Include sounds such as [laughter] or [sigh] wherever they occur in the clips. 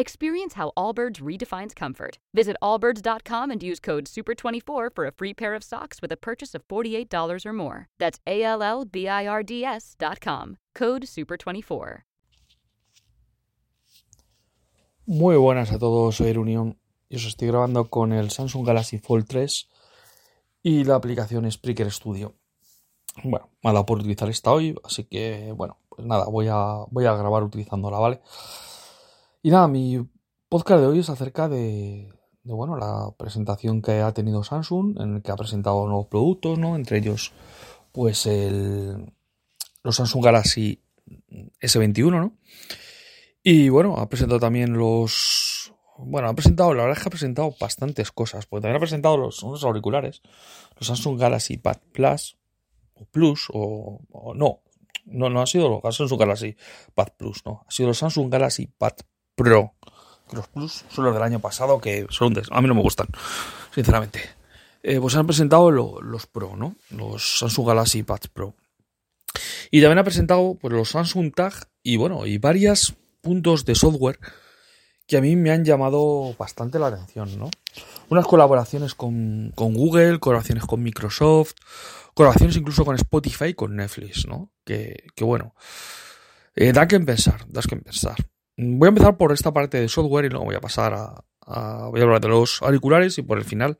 Experience how Allbirds redefines comfort. Visit allbirds.com and use code SUPER24 for a free pair of socks with a purchase of $48 or more. That's A L. Code SUPER24. Muy buenas a todos, soy Erunion y os estoy grabando con el Samsung Galaxy Fold 3 y la aplicación Spreaker Studio. Bueno, me ha dado por utilizar esta hoy, así que bueno, pues nada, voy a, voy a grabar utilizándola, ¿vale? Y nada, mi podcast de hoy es acerca de, bueno, la presentación que ha tenido Samsung, en el que ha presentado nuevos productos, ¿no? Entre ellos, pues el, los Samsung Galaxy S21, ¿no? Y bueno, ha presentado también los... Bueno, ha presentado, la verdad es que ha presentado bastantes cosas, porque también ha presentado los, unos auriculares, los Samsung Galaxy Pad Plus, o Plus, o, o no, no, no ha sido los Samsung Galaxy Pad Plus, no, ha sido los Samsung Galaxy Pad Pro. Los Plus son los del año pasado que son de, a mí no me gustan, sinceramente. Eh, pues han presentado los Pro, ¿no? Los Samsung Galaxy Pads Pro. Y también ha presentado pues, los Samsung Tag y bueno, y varios puntos de software que a mí me han llamado bastante la atención, ¿no? Unas colaboraciones con, con Google, colaboraciones con Microsoft, colaboraciones incluso con Spotify y con Netflix, ¿no? Que, que bueno, eh, da que pensar, da que pensar. Voy a empezar por esta parte de software y luego voy a pasar a, voy a hablar de los auriculares y por el final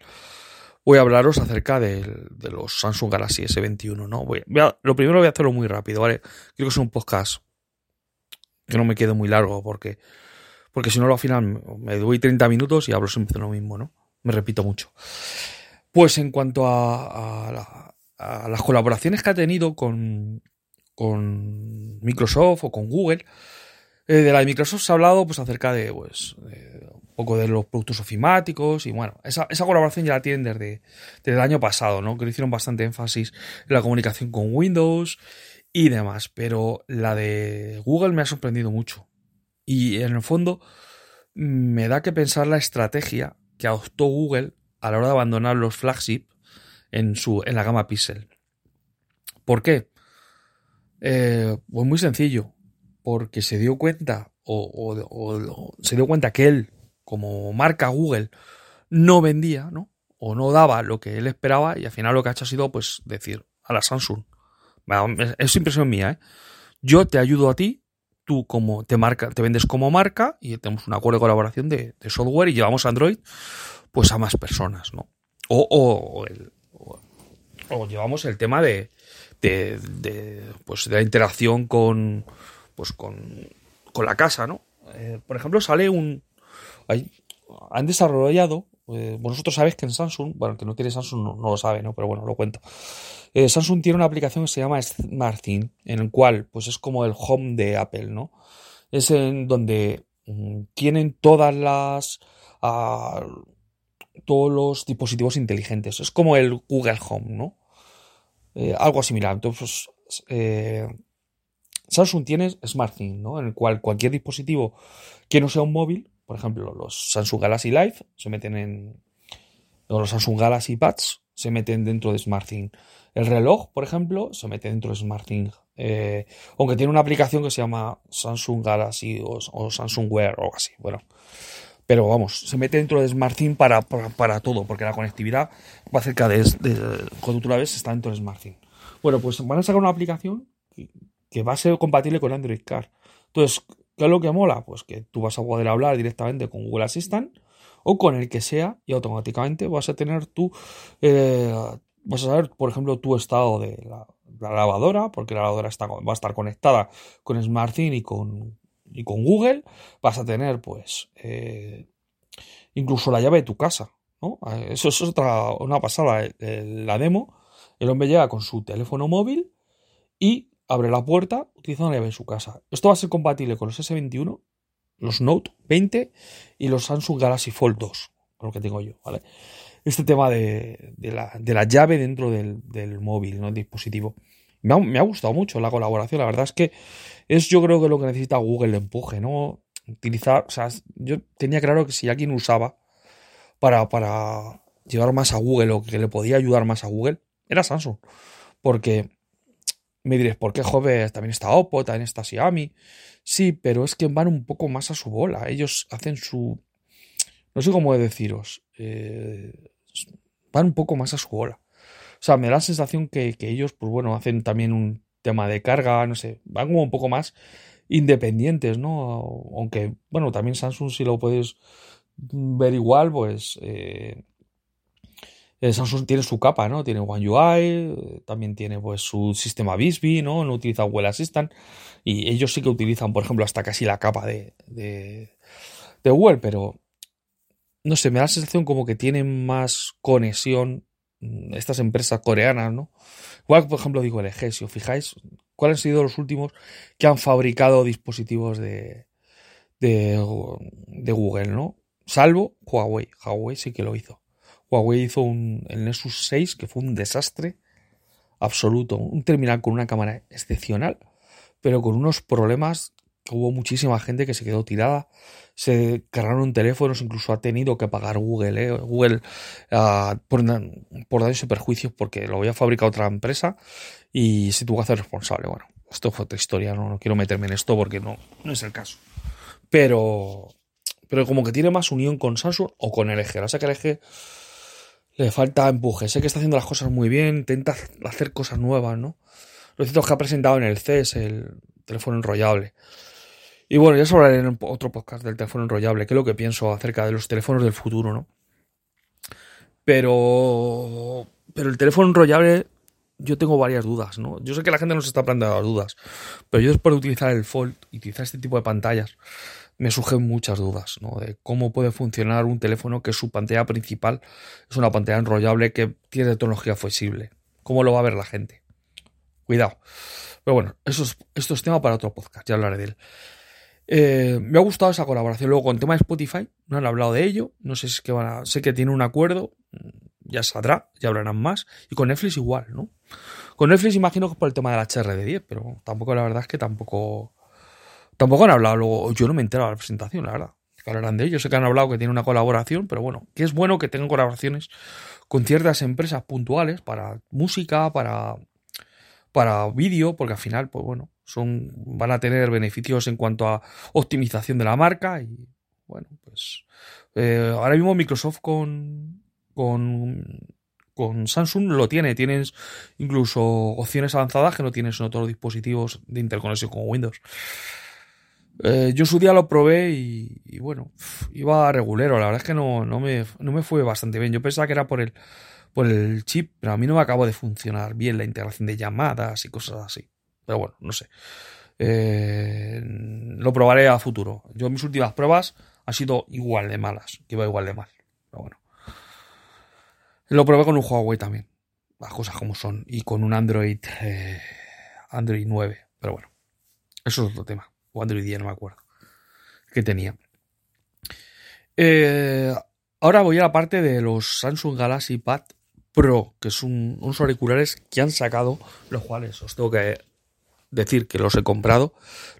voy a hablaros acerca de, los Samsung Galaxy S21, ¿no? Voy, lo primero voy a hacerlo muy rápido, ¿vale? Quiero que sea un podcast que no me quede muy largo porque, porque si no, al final me doy 30 minutos y hablo siempre de lo mismo, ¿no? Me repito mucho. Pues en cuanto a, a las colaboraciones que ha tenido con, con Microsoft o con Google, eh, de la de Microsoft se ha hablado pues acerca de pues un poco de los productos ofimáticos y bueno, esa, esa colaboración ya la tienen desde, el año pasado, ¿no? Que le hicieron bastante énfasis en la comunicación con Windows y demás, pero la de Google me ha sorprendido mucho. Y en el fondo me da que pensar la estrategia que adoptó Google a la hora de abandonar los flagship en, su, en la gama Pixel. ¿Por qué? Eh, pues muy sencillo porque se dio cuenta o, se dio cuenta que él, como marca Google, no vendía, ¿no? O no daba lo que él esperaba y al final lo que ha hecho ha sido, pues, decir a la Samsung, es impresión mía, ¿eh? Yo te ayudo a ti, tú como te marca, te vendes como marca y tenemos un acuerdo de colaboración de, software y llevamos Android, pues a más personas, ¿no? O, o, o llevamos el tema de, de, de, pues, de la interacción con pues con, la casa, ¿no? Eh, por ejemplo, sale un... han desarrollado, eh, vosotros sabéis que en Samsung, bueno, el que no tiene Samsung no, lo sabe, ¿no? Pero bueno, lo cuento. Eh, Samsung tiene una aplicación que se llama SmartThing, en el cual, pues es como el home de Apple, ¿no? Es en donde mm, tienen todas las... Ah, todos los dispositivos inteligentes. Es como el Google Home, ¿no? algo similar. Entonces, pues, Samsung tiene SmartThing, ¿no? En el cual cualquier dispositivo que no sea un móvil, por ejemplo, los Samsung Galaxy Live se meten en. o los Samsung Galaxy Pads se meten dentro de SmartThing. El reloj, por ejemplo, se mete dentro de SmartThing. Eh, aunque tiene una aplicación que se llama Samsung Galaxy o, Samsung Wear o algo así. Bueno. Pero vamos, se mete dentro de SmartThing para, para, todo, porque la conectividad va cerca de, Cuando tú ves, está dentro de SmartThing. Bueno, pues van a sacar una aplicación que va a ser compatible con Android Car. Entonces, ¿qué es lo que mola? Pues que tú vas a poder hablar directamente con Google Assistant o con el que sea y automáticamente vas a tener tú, eh, vas a saber, por ejemplo, tu estado de la, lavadora, porque la lavadora está, va a estar conectada con SmartThing y con, y con Google. Vas a tener, pues, eh, incluso la llave de tu casa. ¿no? Eso es otra, una pasada. Eh, la demo, el hombre llega con su teléfono móvil y abre la puerta utilizando la llave en su casa. Esto va a ser compatible con los S21 los Note 20 y los Samsung Galaxy Fold 2, lo que tengo yo, ¿vale? Este tema de, la, llave dentro del, móvil, ¿no? El dispositivo. Me ha, gustado mucho la colaboración, la verdad es que es yo creo que lo que necesita Google de empuje, ¿no? Utilizar, o sea, yo tenía claro que si alguien usaba para, para llevar más a Google o que le podía ayudar más a Google, era Samsung. Porque me diréis, ¿por qué joven? También está Oppo, también está Xiaomi. Sí, pero es que van un poco más a su bola. Ellos hacen su. No sé cómo deciros. Eh, van un poco más a su bola. O sea, me da la sensación que, que, ellos, pues bueno, hacen también un tema de carga, no sé, van como un poco más independientes, ¿no? Aunque, bueno, también Samsung, si lo puedes ver igual, pues. Eh, Samsung tiene su capa, ¿no? Tiene One UI, eh, también tiene pues su sistema Bixby, ¿no? No utiliza Google Assistant. Y ellos sí que utilizan, por ejemplo, hasta casi la capa de, de, de Google, pero no sé, me da la sensación como que tienen más conexión mm, estas empresas coreanas, ¿no? Igual, por ejemplo, digo LG, si os fijáis, ¿cuáles han sido los últimos que han fabricado dispositivos de, de, de Google, ¿no? Salvo Huawei. Huawei sí que lo hizo. Huawei hizo un, el Nexus 6 que fue un desastre absoluto. Un terminal con una cámara excepcional, pero con unos problemas que hubo muchísima gente que se quedó tirada. Se cargaron teléfonos, incluso ha tenido que pagar Google, ¿eh? Google uh, por, por daños y perjuicios porque lo había fabricado otra empresa y se tuvo que hacer responsable. Bueno, esto fue otra historia, no, no quiero meterme en esto porque no, no es el caso. Pero, pero como que tiene más unión con Samsung o con LG. O sea que LG le falta empuje. Sé que está haciendo las cosas muy bien, intenta hacer cosas nuevas, ¿no? Lo cierto es que ha presentado en el CES el teléfono enrollable. Y bueno, ya os hablaré en otro podcast del teléfono enrollable, que es lo que pienso acerca de los teléfonos del futuro, ¿no? Pero. Pero el teléfono enrollable, yo tengo varias dudas, ¿no? Yo sé que la gente no se está planteando dudas, pero yo después de utilizar el Fold y utilizar este tipo de pantallas, me surgen muchas dudas, ¿no? De cómo puede funcionar un teléfono que su pantalla principal es una pantalla enrollable que tiene tecnología flexible. ¿Cómo lo va a ver la gente? Cuidado. Pero bueno, eso es, esto es tema para otro podcast, ya hablaré de él. Eh, me ha gustado esa colaboración. Luego, con el tema de Spotify, no han hablado de ello. No sé si es que van a. Sé que tiene un acuerdo. Ya saldrá, ya hablarán más. Y con Netflix igual, ¿no? Con Netflix imagino que por el tema de la HRD10, pero tampoco la verdad es que tampoco Tampoco han hablado luego, yo no me he enterado de la presentación, la verdad. Que hablarán de ello, sé que han hablado que tiene una colaboración, pero bueno, que es bueno que tengan colaboraciones con ciertas empresas puntuales para música, para, para vídeo, porque al final, pues bueno, son, van a tener beneficios en cuanto a optimización de la marca y bueno, pues eh, ahora mismo Microsoft con, con, con Samsung lo tiene, tienes incluso opciones avanzadas que no tienes en otros dispositivos de interconexión con Windows. Eh, yo su día lo probé y, bueno, iba regulero. La verdad es que no, no, me, no me fue bastante bien. Yo pensaba que era por el, por el chip, pero a mí no me acabó de funcionar bien la integración de llamadas y cosas así. Pero bueno, no sé. Eh, lo probaré a futuro. Yo mis últimas pruebas han sido igual de malas, iba igual de mal. Pero bueno. Lo probé con un Huawei también. Las cosas como son. Y con un Android. Eh, Android 9. Pero bueno. Eso es otro tema o Android 10, no me acuerdo, que tenía. Eh, ahora voy a la parte de los Samsung Galaxy Pad Pro, que son unos auriculares que han sacado, los cuales os tengo que decir que los he comprado,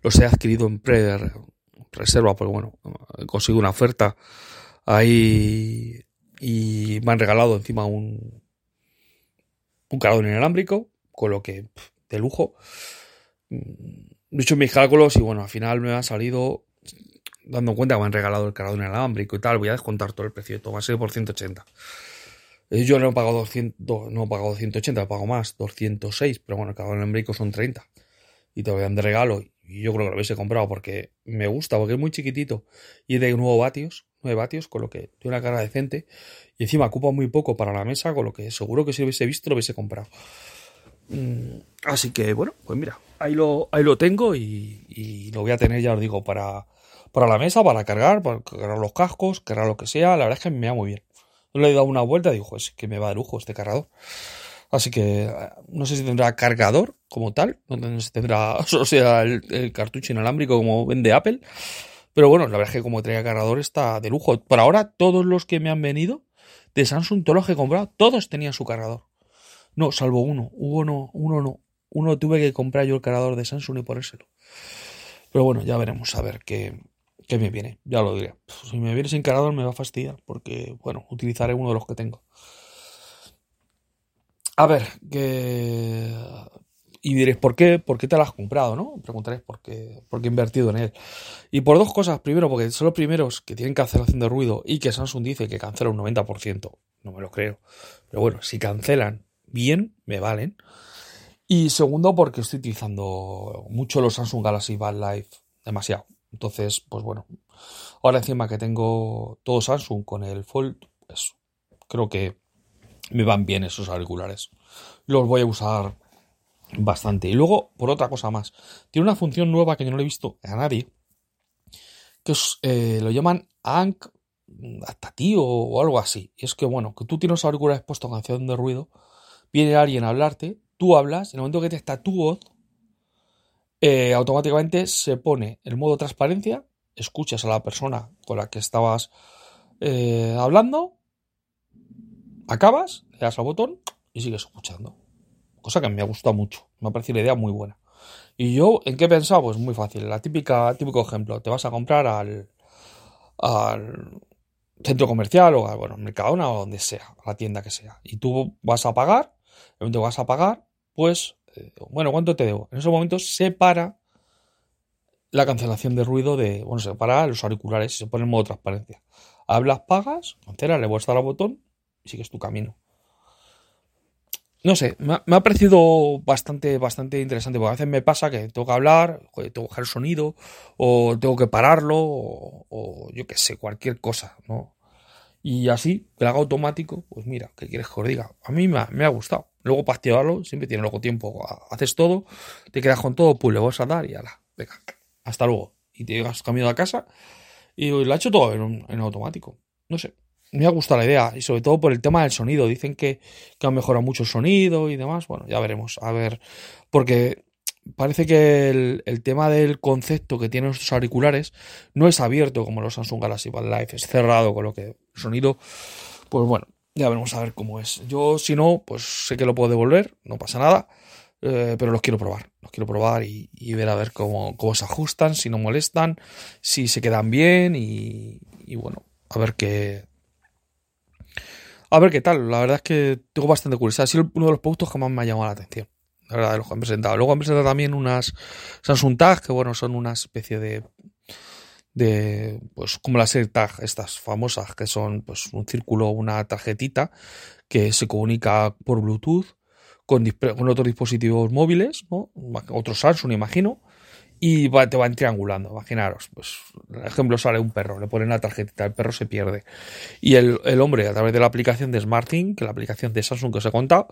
los he adquirido en pre reserva, porque bueno, he conseguido una oferta ahí y me han regalado encima un, un cargador inalámbrico, con lo que de lujo he hecho mis cálculos y bueno, al final me ha salido dando cuenta que me han regalado el cargador inalámbrico y tal, voy a descontar todo el precio de todo, va a ser por 180. Eh, yo no he pagado 200, no he pagado 180, he pagado más, 206, pero bueno, el cargador inalámbrico son 30. Y te a dar de regalo y yo creo que lo hubiese comprado porque me gusta, porque es muy chiquitito y de 9 vatios, 9 vatios, con lo que tiene una carga decente y encima ocupa muy poco para la mesa, con lo que seguro que si lo hubiese visto lo hubiese comprado. Mm, así que bueno, pues mira, ahí lo, ahí lo tengo y, lo voy a tener, ya os digo, para, para la mesa, para cargar, para cargar los cascos, cargar lo que sea. La verdad es que me va muy bien. Le he dado una vuelta y digo, es que me va de lujo este cargador. Así que no sé si tendrá cargador como tal, no sé si tendrá, [laughs] o sea, el, cartucho inalámbrico como vende Apple. Pero bueno, la verdad es que como traía cargador está de lujo. Por ahora, todos los que me han venido de Samsung, todos los que he comprado, todos tenían su cargador. No, salvo uno. Hubo no, uno no. Uno tuve que comprar yo el cargador de Samsung y ponérselo. Pero bueno, ya veremos a ver qué, qué me viene. Ya lo diré. Si me viene sin cargador me va a fastidiar porque, bueno, utilizaré uno de los que tengo. A ver, que... Y diréis, ¿por qué? ¿Por qué te lo has comprado? ¿no? Preguntaréis por qué, por qué he invertido en él. Y por dos cosas. Primero, porque son los primeros que tienen cancelación de ruido y que Samsung dice que cancela un 90%. No me lo creo. Pero bueno, si cancelan bien, me valen. Y segundo, porque estoy utilizando mucho los Samsung Galaxy Bad Life. Demasiado. Entonces, pues bueno. Ahora encima que tengo todo Samsung con el Fold, pues creo que me van bien esos auriculares. Los voy a usar bastante. Y luego, por otra cosa más, tiene una función nueva que yo no le he visto a nadie, que eh, lo llaman ANC adaptativo o algo así. Y es que, bueno, que tú tienes auriculares puestos canción de ruido, viene alguien a hablarte, tú hablas, en el momento que te está tu voz, eh, automáticamente se pone el modo transparencia, escuchas a la persona con la que estabas eh, hablando, acabas, le das al botón y sigues escuchando. Cosa que me ha gustado mucho, me ha parecido la idea muy buena. Y yo, ¿en qué he pensado? Pues muy fácil, la típica, típico ejemplo, te vas a comprar al, centro comercial o al, bueno, Mercadona o donde sea, a la tienda que sea, y tú vas a pagar, que vas a pagar, pues, bueno, ¿cuánto te debo? En esos momentos se para la cancelación de ruido de, bueno, se para los auriculares y se pone en modo transparencia. Hablas, pagas, cancela, le vuelves a al botón y sigues tu camino. No sé, me ha, parecido bastante, bastante interesante, porque a veces me pasa que tengo que hablar, tengo que bajar el sonido, o tengo que pararlo, o, yo qué sé, cualquier cosa, ¿no? Y así, que lo haga automático, pues mira, ¿qué quieres que os diga? A mí me ha, gustado. Luego para activarlo, siempre tiene luego tiempo. Haces todo, te quedas con todo, pues le vas a dar y ala, venga, hasta luego. Y te llegas camino a casa y lo ha hecho todo en automático. No sé, me ha gustado la idea y sobre todo por el tema del sonido. Dicen que, que han mejorado mucho el sonido y demás. Bueno, ya veremos. A ver, porque parece que el, tema del concepto que tienen estos auriculares no es abierto como los Samsung Galaxy Life, es cerrado, con lo que el sonido, pues bueno, ya veremos a ver cómo es. Yo, si no, pues sé que lo puedo devolver, no pasa nada, eh, pero los quiero probar, los quiero probar y, ver a ver cómo, cómo, se ajustan, si no molestan, si se quedan bien y, bueno, a ver qué, a ver qué tal. La verdad es que tengo bastante curiosidad. Ha sido uno de los productos que más me ha llamado la atención. La verdad, de los que han presentado. Luego han presentado también unas Samsung Tag, que bueno, son una especie de. De. pues como las AirTag, estas famosas, que son pues un círculo, una tarjetita, que se comunica por Bluetooth con, otros dispositivos móviles, ¿no? Otros Samsung, imagino y te van triangulando. Imaginaros, pues, el ejemplo sale un perro, le ponen la tarjetita, el perro se pierde. Y el, hombre, a través de la aplicación de SmartThing, que la aplicación de Samsung que os he contado,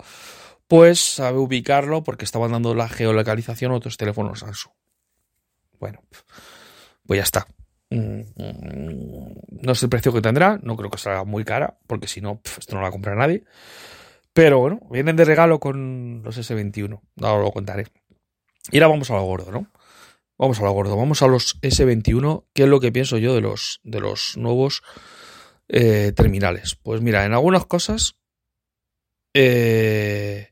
pues sabe ubicarlo porque estaban dando la geolocalización a otros teléfonos Samsung. Bueno, pues ya está. No sé el precio que tendrá, no creo que salga muy cara, porque si no, esto no la compra nadie. Pero bueno, vienen de regalo con los S21, ahora lo contaré. Y ahora vamos a lo gordo, ¿no? Vamos a lo gordo, vamos a los S21, ¿qué es lo que pienso yo de los, de los nuevos eh, terminales? Pues mira, en algunas cosas, eh,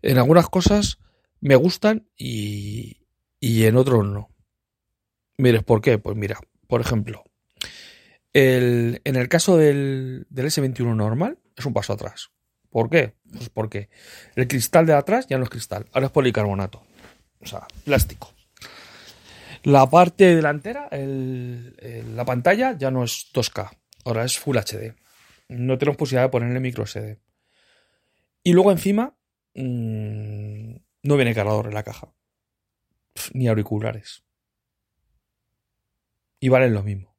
en algunas cosas me gustan y, y en otros no. Mires, ¿por qué? Pues mira, por ejemplo, el, en el caso del, del S21 normal es un paso atrás. ¿Por qué? Pues porque el cristal de atrás ya no es cristal, ahora es policarbonato, o sea, plástico. La parte delantera, la pantalla ya no es 2K, ahora es Full HD. No tenemos posibilidad de ponerle micro SD. Y luego encima mm, no viene cargador en la caja. ni auriculares. Y valen lo mismo.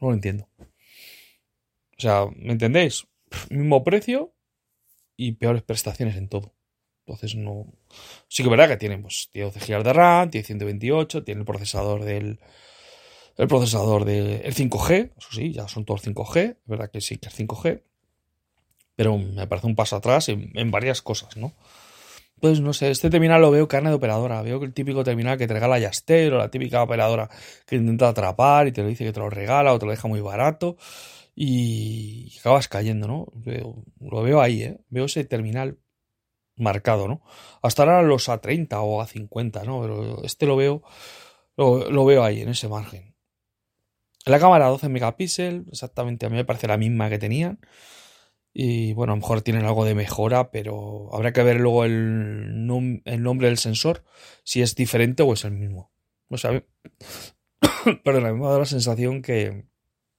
No lo entiendo. O sea, ¿me entendéis? mismo precio y peores prestaciones en todo. Entonces no. Sí que es verdad que tiene, pues, tiene 12 GB de RAM, tiene 128, tiene el procesador del. El procesador del 5G, eso sí, ya son todos 5G, es verdad que sí que es 5G, pero me parece un paso atrás en, varias cosas, ¿no? Pues no sé, este terminal lo veo carne de operadora. Veo que el típico terminal que te regala Yastel o la típica operadora que intenta atrapar y te lo dice que te lo regala o te lo deja muy barato y acabas cayendo, ¿no? lo veo ahí, ¿eh? Veo ese terminal marcado, ¿no? Hasta ahora los A30 o A50, ¿no? Pero este lo veo, lo, lo veo ahí, en ese margen. La cámara 12 megapíxeles, exactamente, a mí me parece la misma que tenían. Y bueno, a lo mejor tienen algo de mejora, pero habrá que ver luego el, nombre del sensor, si es diferente o es el mismo. O sea, [coughs] perdón, me ha dado la sensación que,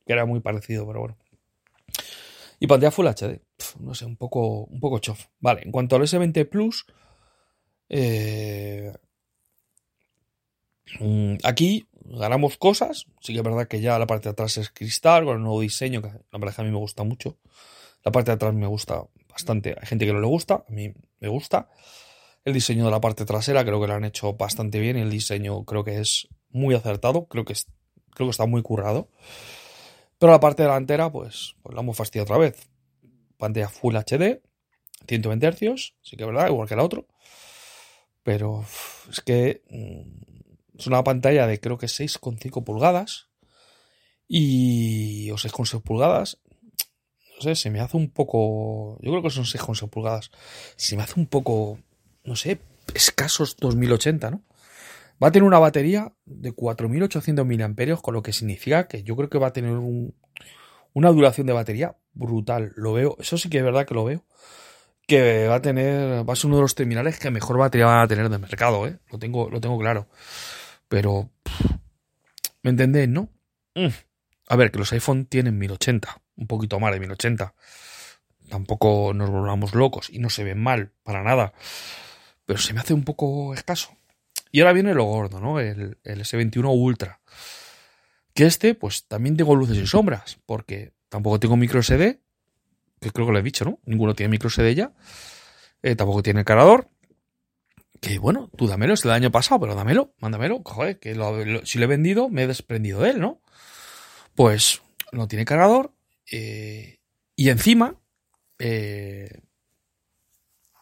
era muy parecido, pero bueno. Y pantalla Full HD, no sé, un poco, un poco chof. Vale, en cuanto al S20 Plus, eh, aquí ganamos cosas. Sí que es verdad que ya la parte de atrás es cristal, con el nuevo diseño, que la verdad que a mí me gusta mucho. La parte de atrás me gusta bastante. Hay gente que no le gusta, a mí me gusta. El diseño de la parte trasera creo que lo han hecho bastante bien. El diseño creo que es muy acertado. Creo que, creo que está muy currado. Pero la parte delantera, pues, pues la hemos fastidiado otra vez. Pantalla Full HD, 120 Hz, sí que es verdad, igual que la otro. Pero es que mm, es una pantalla de creo que 6,5 pulgadas. Y. o 6,6 pulgadas no sé, se me hace un poco. Yo creo que son 6,6 pulgadas. Se me hace un poco, no sé, escasos 2080, ¿no? Va a tener una batería de 4800 mAh, con lo que significa que yo creo que va a tener una duración de batería brutal. Lo veo, eso sí que es verdad que lo veo. Que va a tener, va a ser uno de los terminales que mejor batería van a tener de mercado, ¿eh? Lo tengo, lo tengo claro. Pero, ¿me entendéis, no? Mm. A ver, que los iPhone tienen 1080 un poquito más de 1080. Tampoco nos volvamos locos y no se ven mal, para nada. Pero se me hace un poco escaso. Y ahora viene lo gordo, ¿no? El, S21 Ultra. Que este, pues también tengo luces y sombras, porque tampoco tengo micro SD, que creo que lo he dicho, ¿no? Ninguno tiene micro SD ya. Eh, tampoco tiene cargador. Que bueno, tú dámelo, es del año pasado, pero dámelo, mándamelo. Joder, que si lo he vendido, me he desprendido de él, ¿no? Pues no tiene cargador, eh, y encima, eh,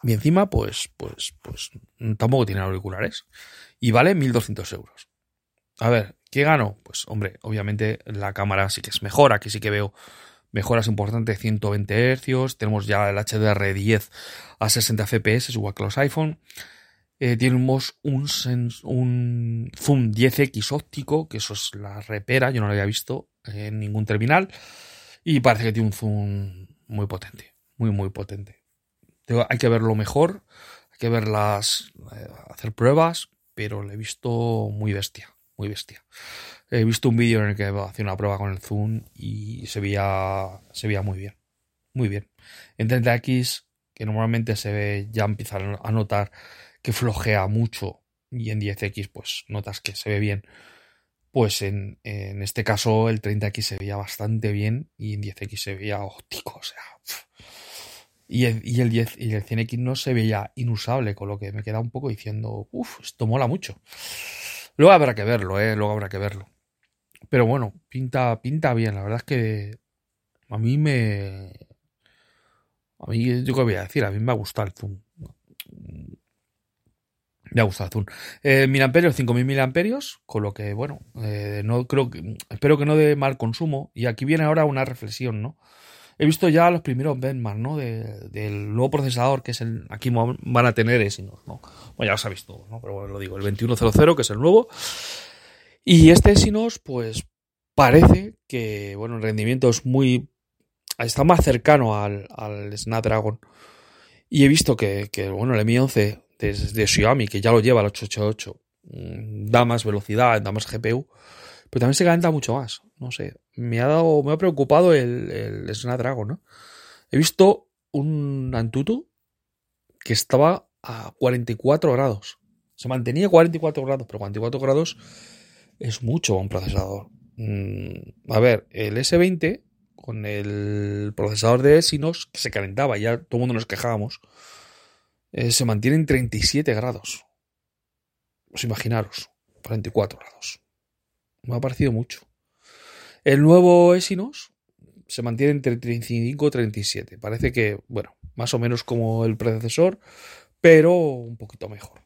y encima, pues, pues, pues, tampoco tiene auriculares. Y vale 1200 euros. A ver, ¿qué gano? Pues, hombre, obviamente la cámara sí que es mejor. Aquí sí que veo mejoras importantes, 120 Hz. Tenemos ya el HDR10 a 60 FPS, igual que los iPhone. Eh, tenemos un, un zoom 10x óptico, que eso es la repera, yo no lo había visto en ningún terminal. Y parece que tiene un zoom muy potente, muy, muy potente. Hay que verlo mejor, hay que verlas, eh, hacer pruebas, pero le he visto muy bestia, muy bestia. He visto un vídeo en el que hacía una prueba con el zoom y se veía, se veía muy bien, muy bien. En 30X, que normalmente se ve, ya empieza a notar que flojea mucho y en 10X pues notas que se ve bien pues en, este caso el 30X se veía bastante bien y en 10X se veía óptico, o sea. Y el, y el 10 y el 100X no se veía inusable, con lo que me queda un poco diciendo, uff, esto mola mucho. Luego habrá que verlo, eh, luego habrá que verlo. Pero bueno, pinta, pinta bien, la verdad es que a mí me. A mí, yo qué voy a decir, a mí me ha gustado el zoom. Me ha gustado Azul. Eh, miliamperios, 5.000 miliamperios, con lo que, bueno, eh, no creo que, espero que no de mal consumo. Y aquí viene ahora una reflexión, ¿no? He visto ya los primeros benchmarks, ¿no? del nuevo procesador que es el, aquí van a tener Exynos, ¿no? Bueno, ya los ha visto, ¿no? Pero bueno, lo digo, el 2100, que es el nuevo. Y este Exynos, pues, parece que, bueno, el rendimiento es muy, está más cercano al, al Snapdragon. Y he visto que, que bueno, el Mi 11 de, Xiaomi, que ya lo lleva el 888, mm, da más velocidad, da más GPU, pero también se calienta mucho más. No sé, me ha dado, me ha preocupado el, el Snapdragon, ¿no? He visto un Antutu que estaba a 44 grados. Se mantenía a 44 grados, pero 44 grados es mucho un procesador. Mm, a ver, el S20 con el procesador de Exynos que se calentaba, ya todo el mundo nos quejábamos. Eh, se mantiene en 37 grados. Os imaginaros, 44 grados. Me ha parecido mucho. El nuevo Exynos se mantiene entre 35 y 37. Parece que, bueno, más o menos como el predecesor, pero un poquito mejor.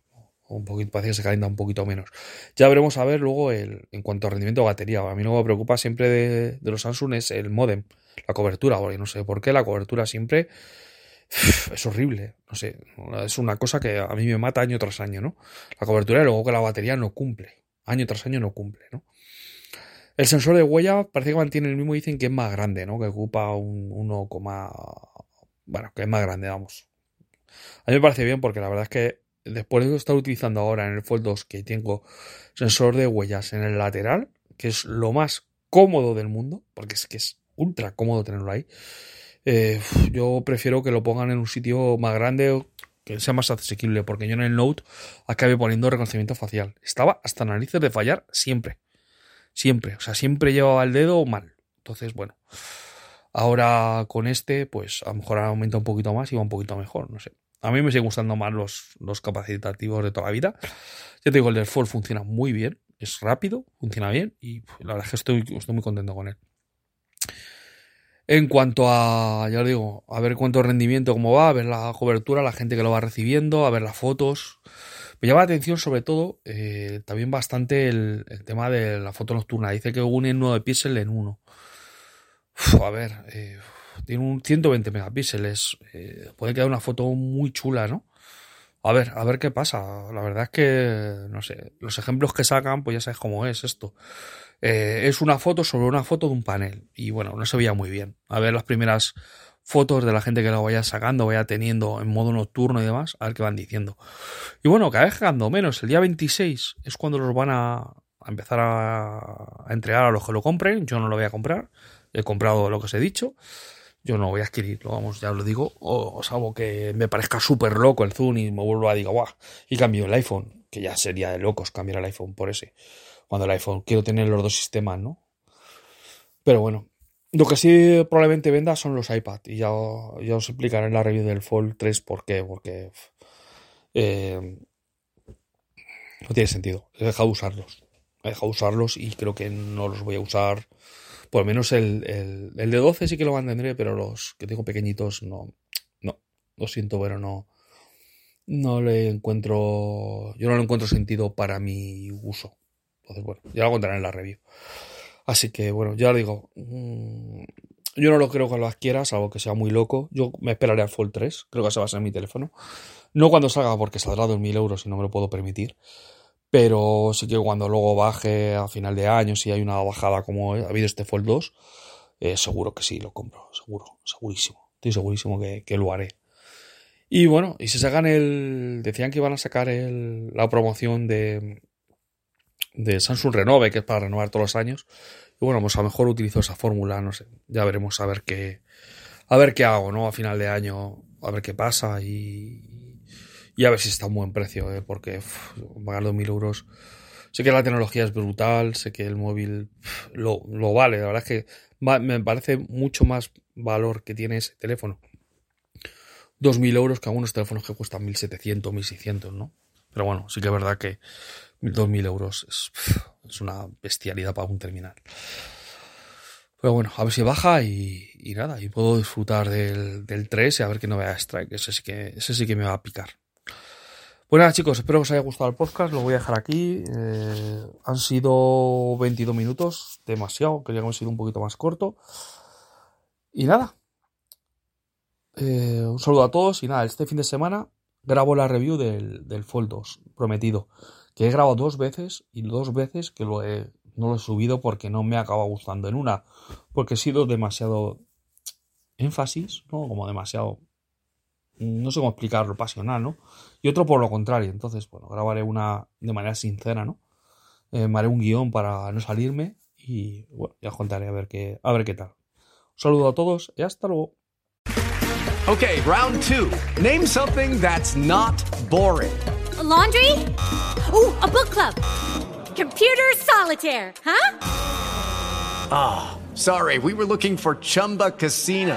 Un poquito, parece que se calienta un poquito menos. Ya veremos a ver luego el, en cuanto a rendimiento de batería. A mí lo que me preocupa siempre de, los Samsung es el modem, la cobertura, porque no sé por qué la cobertura siempre es horrible. No sé, es una cosa que a mí me mata año tras año, ¿no? La cobertura y luego que la batería no cumple. Año tras año no cumple, ¿no? El sensor de huella parece que mantiene el mismo, dicen que es más grande, ¿no? Que ocupa un 1, bueno, que es más grande, vamos. A mí me parece bien porque la verdad es que después de estar utilizando ahora en el Fold 2 que tengo sensor de huellas en el lateral, que es lo más cómodo del mundo, porque es que es ultra cómodo tenerlo ahí, eh, yo prefiero que lo pongan en un sitio más grande, que sea más asequible, porque yo en el Note acabé poniendo reconocimiento facial. Estaba hasta narices de fallar siempre. Siempre. O sea, siempre llevaba el dedo mal. Entonces, bueno. Ahora con este, pues a lo mejor aumenta un poquito más y va un poquito mejor, no sé. A mí me siguen gustando más los, los capacitativos de toda la vida. Ya te digo, el del Fold funciona muy bien, es rápido, funciona bien y la verdad es que estoy muy contento con él. En cuanto a, ya os digo, a ver cuánto rendimiento, cómo va, a ver la cobertura, la gente que lo va recibiendo, a ver las fotos. Me llama la atención sobre todo eh, también bastante el, tema de la foto nocturna. Dice que une 9 píxeles en uno. a ver, eh, tiene un 120 megapíxeles. Eh, puede quedar una foto muy chula, ¿no? A ver, a ver qué pasa. La verdad es que, no sé, los ejemplos que sacan, pues ya sabes cómo es esto. Eh, es una foto sobre una foto de un panel. Y bueno, no se veía muy bien. A ver las primeras fotos de la gente que lo vaya sacando, vaya teniendo en modo nocturno y demás, a ver qué van diciendo. Y bueno, cada vez quedando menos. El día 26 es cuando los van a, a empezar a, a entregar a los que lo compren. Yo no lo voy a comprar. He comprado lo que os he dicho yo no voy a adquirirlo, vamos, ya lo digo, o, salvo que me parezca súper loco el Zoom y me vuelvo a digo, guau, y cambio el iPhone, que ya sería de locos cambiar el iPhone por ese. Cuando el iPhone quiero tener los dos sistemas, ¿no? Pero bueno, lo que sí probablemente venda son los iPad, y ya, ya os explicaré en la review del Fold 3 por qué, porque eh, no tiene sentido, he dejado de usarlos, he dejado de usarlos y creo que no los voy a usar por lo menos el, el, de 12 sí que lo mantendré, pero los que tengo pequeñitos no. No. Lo siento, pero no. No le encuentro. Yo no le encuentro sentido para mi uso. Entonces, bueno, ya lo contaré en la review. Así que, bueno, ya lo digo. Mm, yo no lo creo que lo adquieras, algo que sea muy loco. Yo me esperaré al Fold 3. Creo que se va a ser mi teléfono. No cuando salga, porque saldrá 2.000 euros y no me lo puedo permitir. Pero sí que cuando luego baje a final de año, si hay una bajada como ha habido este Fold 2, eh, seguro que sí, lo compro, seguro, segurísimo. Estoy segurísimo que, lo haré. Y bueno, y si sacan el. Decían que iban a sacar el, la promoción de, de Samsung Renove, que es para renovar todos los años. Y bueno, pues a lo mejor utilizo esa fórmula, no sé. Ya veremos a ver qué. A ver qué hago, ¿no? A final de año, a ver qué pasa y, y a ver si está a un buen precio, ¿eh? porque pagar 2.000 euros. Sé que la tecnología es brutal, sé que el móvil lo, vale, la verdad es que me parece mucho más valor que tiene ese teléfono. 2.000 euros que algunos teléfonos que cuestan 1.700, 1.600, ¿no? Pero bueno, sí que es verdad que 2.000 euros es, es, una bestialidad para un terminal. Pero bueno, a ver si baja y, nada, y puedo disfrutar del, del 3 y a ver qué novedades trae, que ese sí que, ese sí que me va a picar. Pues chicos, espero que os haya gustado el podcast. Lo voy a dejar aquí. Eh, han sido 22 minutos, demasiado. Quería que hubiera sido un poquito más corto. Y nada. Eh, un saludo a todos. Y nada, este fin de semana grabo la review del, del Fold 2, prometido. Que he grabado dos veces y dos veces que lo he, no lo he subido porque no me acaba gustando. En una, porque he sido demasiado énfasis, ¿no? Como demasiado no sé cómo explicarlo, pasional, ¿no? Y otro por lo contrario. Entonces, bueno, grabaré una de manera sincera, ¿no? Eh, me haré un guion para no salirme y bueno, ya os contaré a ver qué, a ver qué tal. Un saludo a todos y hasta luego. Okay, round two. Name something that's not boring. A laundry? Ooh, a book club. Computer solitaire, huh? Ah, oh, sorry, we were looking for Chumba Casino.